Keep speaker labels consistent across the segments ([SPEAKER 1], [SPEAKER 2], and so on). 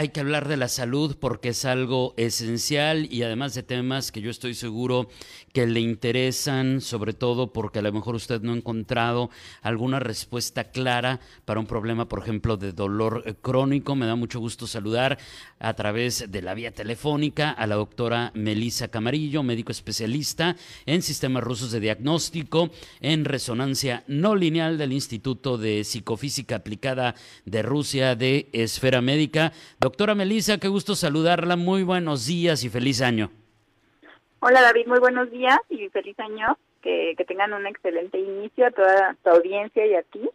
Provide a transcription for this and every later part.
[SPEAKER 1] Hay que hablar de la salud porque es algo esencial y además de temas que yo estoy seguro que le interesan, sobre todo porque a lo mejor usted no ha encontrado alguna respuesta clara para un problema, por ejemplo, de dolor crónico. Me da mucho gusto saludar a través de la vía telefónica a la doctora Melisa Camarillo, médico especialista en sistemas rusos de diagnóstico en resonancia no lineal del Instituto de Psicofísica Aplicada de Rusia de Esfera Médica. Doctora Melisa, qué gusto saludarla. Muy buenos días y feliz año.
[SPEAKER 2] Hola David, muy buenos días y feliz año. Que, que tengan un excelente inicio a toda tu audiencia y a ti.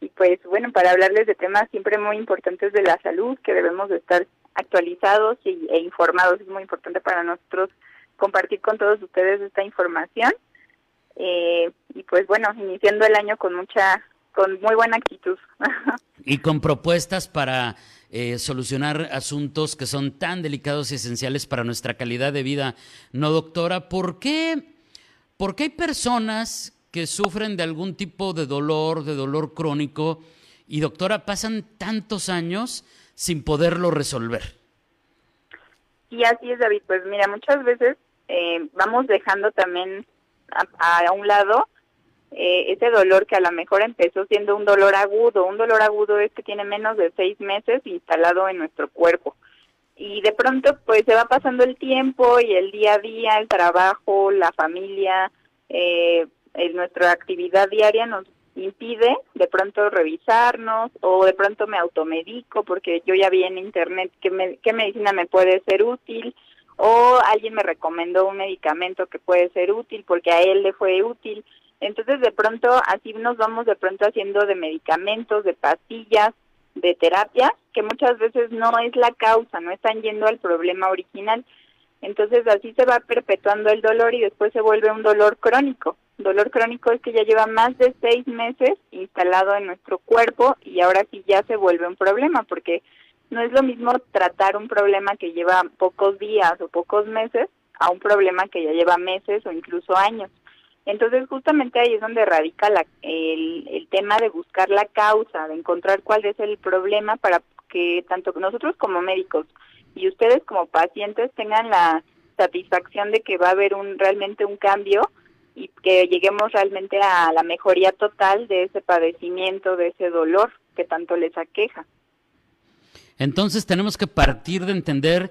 [SPEAKER 2] Y pues bueno, para hablarles de temas siempre muy importantes de la salud, que debemos de estar actualizados y, e informados. Es muy importante para nosotros compartir con todos ustedes esta información. Eh, y pues bueno, iniciando el año con mucha, con muy buena actitud.
[SPEAKER 1] y con propuestas para eh, solucionar asuntos que son tan delicados y esenciales para nuestra calidad de vida. No, doctora, ¿por qué, por qué hay personas que sufren de algún tipo de dolor, de dolor crónico, y doctora, pasan tantos años sin poderlo resolver?
[SPEAKER 2] Sí, así es, David. Pues mira, muchas veces eh, vamos dejando también a un lado eh, ese dolor que a lo mejor empezó siendo un dolor agudo. Un dolor agudo es que tiene menos de seis meses instalado en nuestro cuerpo. Y de pronto pues se va pasando el tiempo y el día a día, el trabajo, la familia, eh, nuestra actividad diaria nos impide de pronto revisarnos o de pronto me automedico porque yo ya vi en internet qué, qué medicina me puede ser útil o alguien me recomendó un medicamento que puede ser útil porque a él le fue útil entonces de pronto así nos vamos de pronto haciendo de medicamentos, de pastillas, de terapia, que muchas veces no es la causa, no están yendo al problema original. Entonces así se va perpetuando el dolor y después se vuelve un dolor crónico. Dolor crónico es que ya lleva más de seis meses instalado en nuestro cuerpo y ahora sí ya se vuelve un problema porque no es lo mismo tratar un problema que lleva pocos días o pocos meses a un problema que ya lleva meses o incluso años. Entonces, justamente ahí es donde radica la, el, el tema de buscar la causa, de encontrar cuál es el problema para que tanto nosotros como médicos y ustedes como pacientes tengan la satisfacción de que va a haber un realmente un cambio y que lleguemos realmente a la mejoría total de ese padecimiento, de ese dolor que tanto les aqueja.
[SPEAKER 1] Entonces tenemos que partir de entender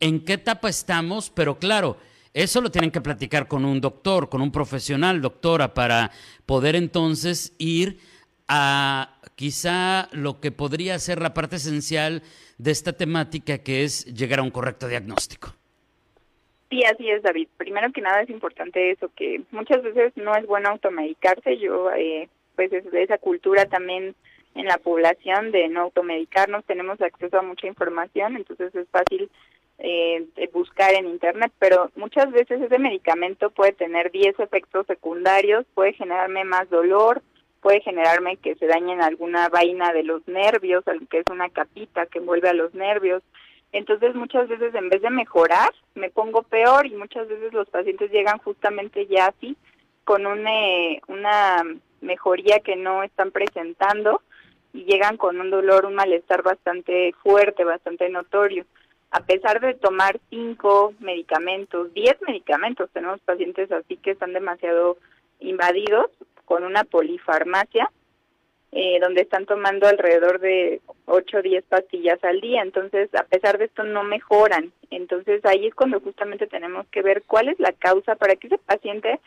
[SPEAKER 1] en qué etapa estamos, pero claro, eso lo tienen que platicar con un doctor, con un profesional, doctora, para poder entonces ir a quizá lo que podría ser la parte esencial de esta temática, que es llegar a un correcto diagnóstico.
[SPEAKER 2] Sí, así es, David. Primero que nada es importante eso, que muchas veces no es bueno automedicarse. Yo, eh, pues, es de esa cultura también en la población de no automedicarnos. Tenemos acceso a mucha información, entonces es fácil eh, buscar en internet, pero muchas veces ese medicamento puede tener 10 efectos secundarios, puede generarme más dolor, puede generarme que se dañen alguna vaina de los nervios, que es una capita que envuelve a los nervios. Entonces muchas veces en vez de mejorar, me pongo peor y muchas veces los pacientes llegan justamente ya así, con una, una mejoría que no están presentando y llegan con un dolor, un malestar bastante fuerte, bastante notorio a pesar de tomar cinco medicamentos, diez medicamentos, tenemos pacientes así que están demasiado invadidos con una polifarmacia, eh, donde están tomando alrededor de ocho o diez pastillas al día. Entonces, a pesar de esto, no mejoran. Entonces, ahí es cuando justamente tenemos que ver cuál es la causa para que ese paciente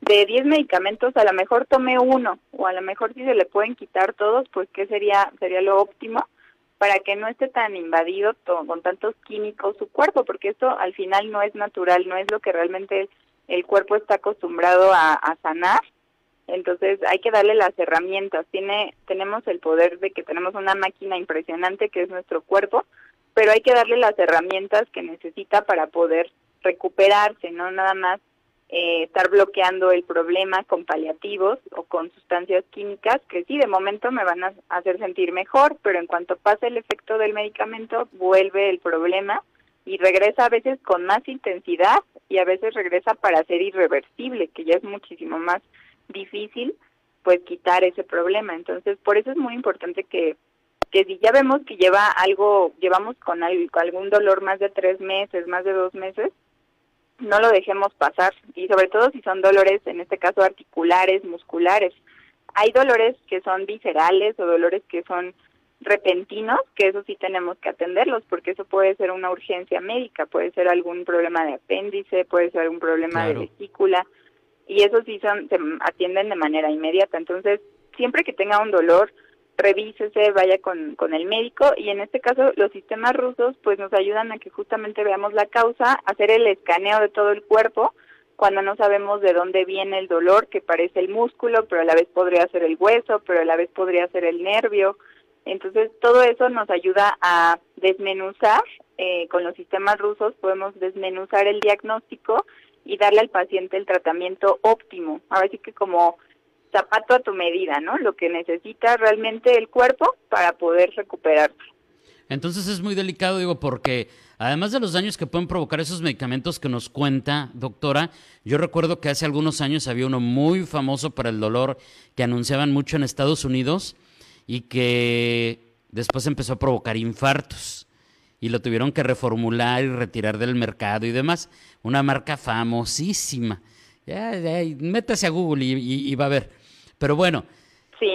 [SPEAKER 2] de diez medicamentos a lo mejor tome uno o a lo mejor si se le pueden quitar todos, pues qué sería sería lo óptimo para que no esté tan invadido con tantos químicos su cuerpo, porque esto al final no es natural, no es lo que realmente el cuerpo está acostumbrado a, sanar. Entonces hay que darle las herramientas. Tiene, tenemos el poder de que tenemos una máquina impresionante que es nuestro cuerpo, pero hay que darle las herramientas que necesita para poder recuperarse, no nada más eh, estar bloqueando el problema con paliativos o con sustancias químicas que sí, de momento me van a hacer sentir mejor, pero en cuanto pase el efecto del medicamento, vuelve el problema y regresa a veces con más intensidad y a veces regresa para ser irreversible, que ya es muchísimo más difícil pues quitar ese problema. Entonces, por eso es muy importante que, que si ya vemos que lleva algo, llevamos con algún dolor más de tres meses, más de dos meses, no lo dejemos pasar. Y sobre todo si son dolores, en este caso articulares, musculares. Hay dolores que son viscerales o dolores que son repentinos, que eso sí tenemos que atenderlos, porque eso puede ser una urgencia médica, puede ser algún problema de apéndice, puede ser algún problema de vesícula, y eso sí son, se atienden de manera inmediata. Entonces, siempre que tenga un dolor, revísese, vaya con, con el médico y en este caso los sistemas rusos pues nos ayudan a que justamente veamos la causa, hacer el escaneo de todo el cuerpo cuando no sabemos de dónde viene el dolor que parece el músculo, pero a la vez podría ser el hueso, pero a la vez podría ser el nervio. Entonces todo eso nos ayuda a desmenuzar, eh, con los sistemas rusos podemos desmenuzar el diagnóstico y darle al paciente el tratamiento óptimo. Ahora sí que como zapato a tu medida, ¿no? Lo que necesita realmente el cuerpo para poder recuperarse.
[SPEAKER 1] Entonces es muy delicado, digo, porque además de los daños que pueden provocar esos medicamentos que nos cuenta, doctora, yo recuerdo que hace algunos años había uno muy famoso para el dolor que anunciaban mucho en Estados Unidos y que después empezó a provocar infartos y lo tuvieron que reformular y retirar del mercado y demás. Una marca famosísima. Ya, métase a Google y, va a ver. Pero bueno,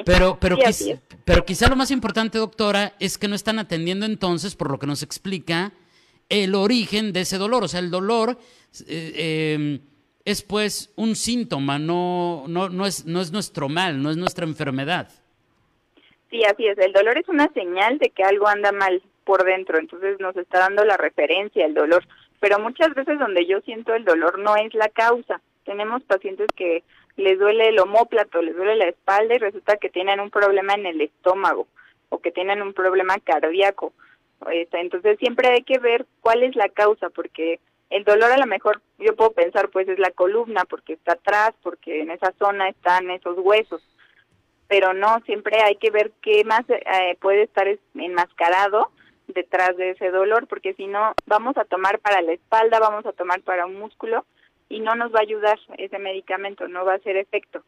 [SPEAKER 1] pero, pero, pero quizá lo más importante, doctora, es que no están atendiendo entonces, por lo que nos explica, el origen de ese dolor. O sea, el dolor eh, em, es pues un síntoma, no, no, no, es, no es nuestro mal, no es nuestra enfermedad.
[SPEAKER 2] Sí, así es. El dolor es una señal de que algo anda mal por dentro, entonces nos está dando la referencia, el dolor. Pero muchas veces donde yo siento el dolor no es la causa. Tenemos pacientes que les duele el homóplato, les duele la espalda y resulta que tienen un problema en el estómago o que tienen un problema cardíaco. Este, entonces siempre hay que ver cuál es la causa, porque el dolor a lo mejor yo puedo pensar pues es la columna, porque está atrás, porque en esa zona están esos huesos, pero no, siempre hay que ver qué más eh, puede estar enmascarado detrás de ese dolor, porque si no, vamos a tomar para la espalda, vamos a tomar para un músculo y no nos va a ayudar ese medicamento, no va a hacer efecto.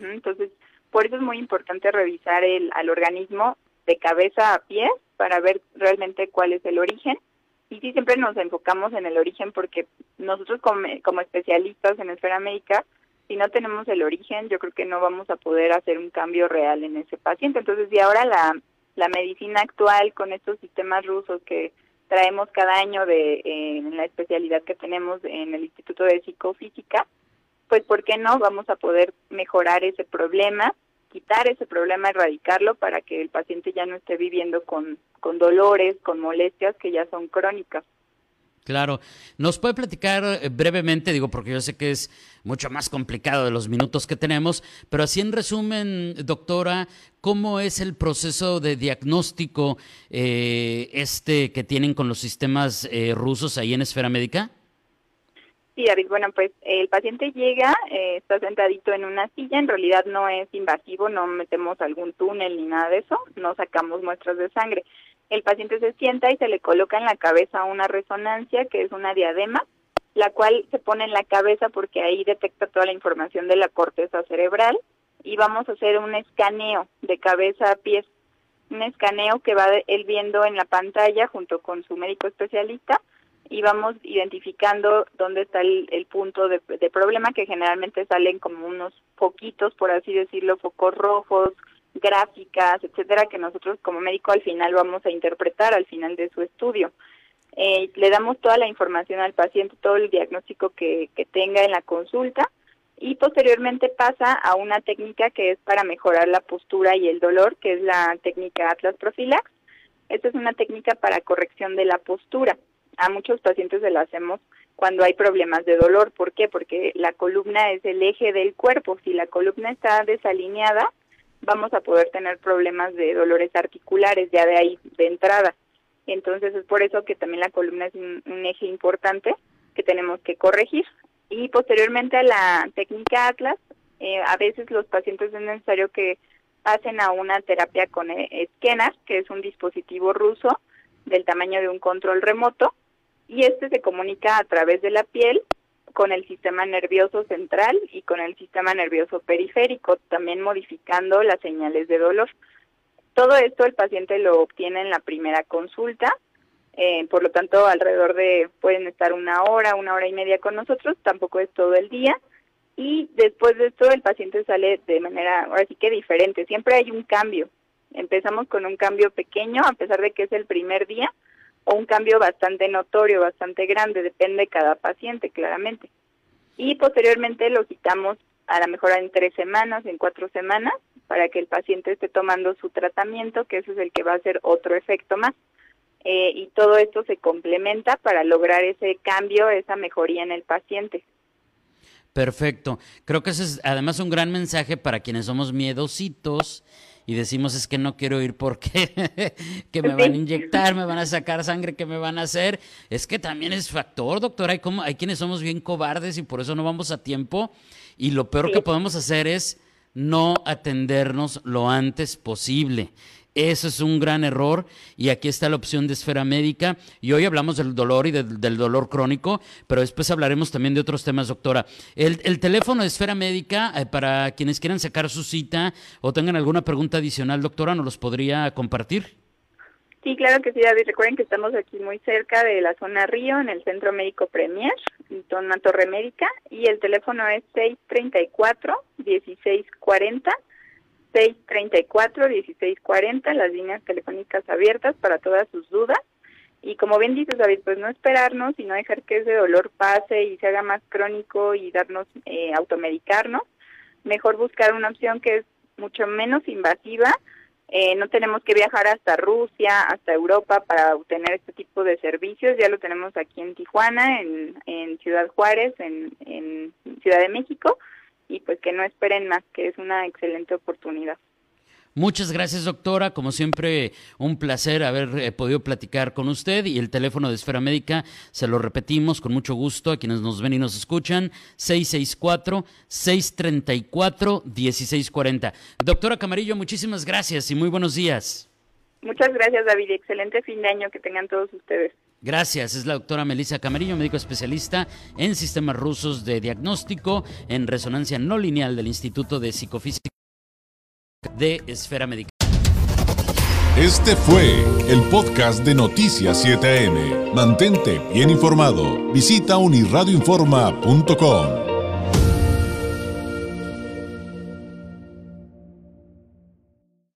[SPEAKER 2] Entonces, por eso es muy importante revisar el, al organismo de cabeza a pie para ver realmente cuál es el origen. Y sí, siempre nos enfocamos en el origen porque nosotros como, como especialistas en esfera médica, si no tenemos el origen, yo creo que no vamos a poder hacer un cambio real en ese paciente. Entonces, y ahora la, la medicina actual con estos sistemas rusos que traemos cada año de en la especialidad que tenemos en el Instituto de Psicofísica, pues ¿por qué no vamos a poder mejorar ese problema, quitar ese problema, erradicarlo para que el paciente ya no esté viviendo con, con dolores, con molestias que ya son crónicas?
[SPEAKER 1] Claro. ¿Nos puede platicar eh, brevemente, digo, porque yo sé que es mucho más complicado de los minutos que tenemos, pero así en resumen, doctora, ¿cómo es el proceso de diagnóstico eh, este que tienen con los sistemas eh, rusos ahí en Esfera Médica?
[SPEAKER 2] Sí, David, bueno, pues el paciente llega, está sentadito en una silla, en realidad no es invasivo, no metemos algún túnel ni nada de eso, no sacamos muestras de sangre el paciente se sienta y se le coloca en la cabeza una resonancia, que es una diadema, la cual se pone en la cabeza porque ahí detecta toda la información de la corteza cerebral y vamos a hacer un escaneo de cabeza a pies, un escaneo que va él viendo en la pantalla junto con su médico especialista y vamos identificando dónde está el, punto de, de problema que generalmente salen como unos poquitos, por así decirlo, focos rojos, gráficas, etcétera, que nosotros como médico al final vamos a interpretar al final de su estudio. Eh, le damos toda la información al paciente, todo el diagnóstico que, que tenga en la consulta y posteriormente pasa a una técnica que es para mejorar la postura y el dolor, que es la técnica Atlas Profilax. Esta es una técnica para corrección de la postura. A muchos pacientes se la hacemos cuando hay problemas de dolor. ¿Por qué? Porque la columna es el eje del cuerpo. Si la columna está desalineada, vamos a poder tener problemas de dolores articulares ya de ahí de entrada. Entonces es por eso que también la columna es un, eje importante que tenemos que corregir. Y posteriormente a la técnica Atlas, eh, a veces los pacientes es necesario que pasen a una terapia con Skenar, que es un dispositivo ruso del tamaño de un control remoto, y este se comunica a través de la piel con el sistema nervioso central y con el sistema nervioso periférico, también modificando las señales de dolor. Todo esto el paciente lo obtiene en la primera consulta, eh, por lo tanto alrededor de pueden estar una hora, una hora y media con nosotros, tampoco es todo el día y después de esto el paciente sale de manera ahora sí que diferente, siempre hay un cambio. Empezamos con un cambio pequeño a pesar de que es el primer día o un cambio bastante notorio, bastante grande, depende de cada paciente claramente. Y posteriormente lo quitamos a lo mejor en tres semanas, en cuatro semanas, para que el paciente esté tomando su tratamiento, que ese es el que va a hacer otro efecto más. Eh, y todo esto se complementa para lograr ese cambio, esa mejoría en el paciente.
[SPEAKER 1] Perfecto. Creo que ese es además un gran mensaje para quienes somos miedositos y decimos es que no quiero ir porque que me van a inyectar, me van a sacar sangre, que me van a hacer. Es que también es factor, doctor. Hay, como, hay quienes somos bien cobardes y por eso no vamos a tiempo. Y lo peor que podemos hacer es no atendernos lo antes posible. Eso es un gran error y aquí está la opción de esfera médica. Y hoy hablamos del dolor y del dolor crónico, pero después hablaremos también de otros temas, doctora. El, teléfono de esfera médica, eh, para quienes quieran sacar su cita o tengan alguna pregunta adicional, doctora, ¿nos los podría compartir?
[SPEAKER 2] Sí, claro que sí, David. Recuerden que estamos aquí muy cerca de la zona Río, en el Centro Médico Premier, en torre médica, y el teléfono es 634-1640 634-1640, las líneas telefónicas abiertas para todas sus dudas. Y como bien dices, David, pues no esperarnos y no dejar que ese dolor pase y se haga más crónico y darnos, eh, automedicarnos. Mejor buscar una opción que es mucho menos invasiva. Eh, no tenemos que viajar hasta Rusia, hasta Europa para obtener este tipo de servicios. Ya lo tenemos aquí en Tijuana, en, Ciudad Juárez, en Ciudad de México y pues que no esperen más, que es una excelente oportunidad.
[SPEAKER 1] Muchas gracias, doctora. Como siempre, un placer haber eh, podido platicar con usted. Y el teléfono de Esfera Médica, se lo repetimos con mucho gusto a quienes nos ven y nos escuchan, 664-634-1640. Doctora Camarillo, muchísimas gracias y muy buenos días.
[SPEAKER 2] Muchas gracias, David. Excelente fin de año que tengan todos ustedes.
[SPEAKER 1] Gracias, es la doctora Melissa Camarillo, médico especialista en sistemas rusos de diagnóstico en resonancia no lineal del Instituto de Psicofísica de Esfera Médica.
[SPEAKER 3] Este fue el podcast de Noticias 7am. Mantente bien informado. Visita unirradioinforma.com.